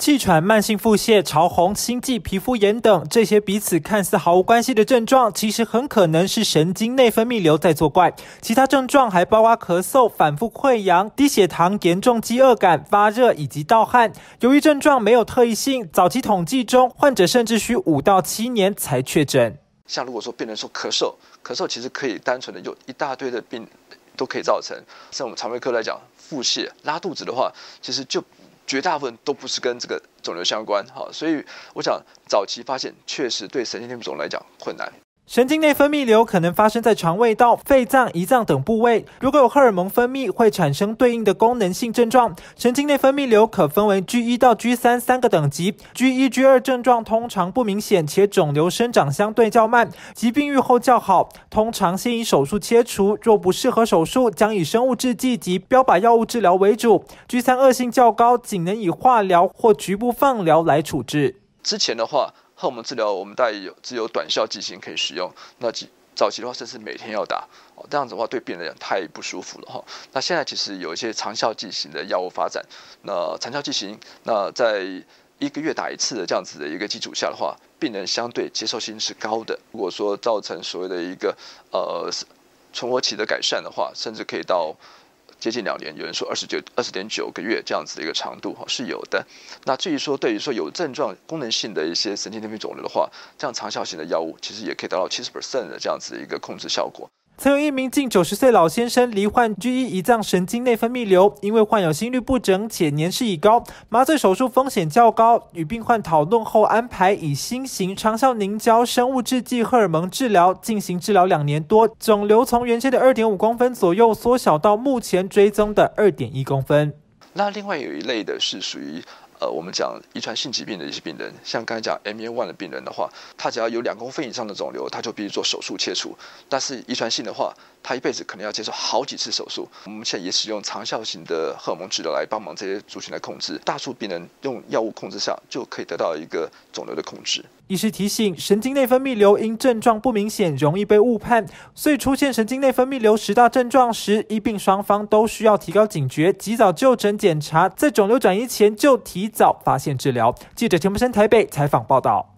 气喘、慢性腹泻、潮红、心悸、皮肤炎等这些彼此看似毫无关系的症状，其实很可能是神经内分泌瘤在作怪。其他症状还包括咳嗽、反复溃疡、低血糖、严重饥饿感、发热以及盗汗。由于症状没有特异性，早期统计中患者甚至需五到七年才确诊。像如果说病人说咳嗽，咳嗽其实可以单纯的有一大堆的病都可以造成。像我们肠胃科来讲，腹泻、拉肚子的话，其实就。绝大部分都不是跟这个肿瘤相关，哈，所以我想早期发现确实对神经内分泌肿来讲困难。神经内分泌瘤可能发生在肠胃道、肺脏、胰脏等部位。如果有荷尔蒙分泌，会产生对应的功能性症状。神经内分泌瘤可分为 G 一到 G 三三个等级。G 一、G 二症状通常不明显，且肿瘤生长相对较慢，疾病愈后较好，通常先以手术切除。若不适合手术，将以生物制剂及标靶药物治疗为主。G 三恶性较高，仅能以化疗或局部放疗来处置。之前的话。荷尔蒙治疗我们大概有只有短效剂型可以使用，那早期的话甚至每天要打哦，这样子的话对病人来讲太不舒服了哈。那现在其实有一些长效剂型的药物发展，那长效剂型那在一个月打一次的这样子的一个基础下的话，病人相对接受性是高的。如果说造成所谓的一个呃存活期的改善的话，甚至可以到。接近两年，有人说二十九、二十点九个月这样子的一个长度哈是有的。那至于说对于说有症状、功能性的一些神经内分泌肿瘤的话，这样长效型的药物其实也可以达到七十 percent 的这样子的一个控制效果。曾有一名近九十岁老先生罹患 G 一胰脏神经内分泌瘤，因为患有心律不整且年事已高，麻醉手术风险较高。与病患讨论后，安排以新型长效凝胶生物制剂荷尔蒙治疗进行治疗两年多，肿瘤从原先的二点五公分左右缩小到目前追踪的二点一公分。那另外有一类的是属于。呃，我们讲遗传性疾病的一些病人，像刚才讲 M A one 的病人的话，他只要有两公分以上的肿瘤，他就必须做手术切除。但是遗传性的话，他一辈子可能要接受好几次手术。我们现在也使用长效型的荷尔蒙治疗来帮忙这些族群来控制。大数病人用药物控制下，就可以得到一个肿瘤的控制。医师提醒，神经内分泌瘤因症状不明显，容易被误判，所以出现神经内分泌瘤十大症状时，医病双方都需要提高警觉，及早就诊检查，在肿瘤转移前就提早发现治疗。记者田木生台北采访报道。